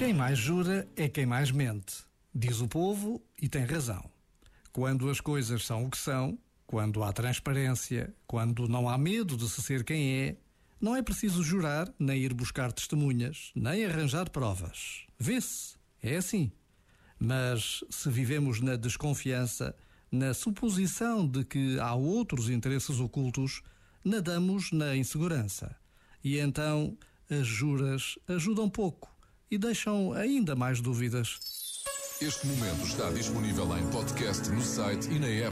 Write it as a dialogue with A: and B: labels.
A: Quem mais jura é quem mais mente, diz o povo e tem razão. Quando as coisas são o que são, quando há transparência, quando não há medo de se ser quem é, não é preciso jurar, nem ir buscar testemunhas, nem arranjar provas. Vê-se, é assim. Mas se vivemos na desconfiança, na suposição de que há outros interesses ocultos, nadamos na insegurança. E então as juras ajudam pouco e deixam ainda mais dúvidas.
B: Este momento está disponível em podcast no site e na app.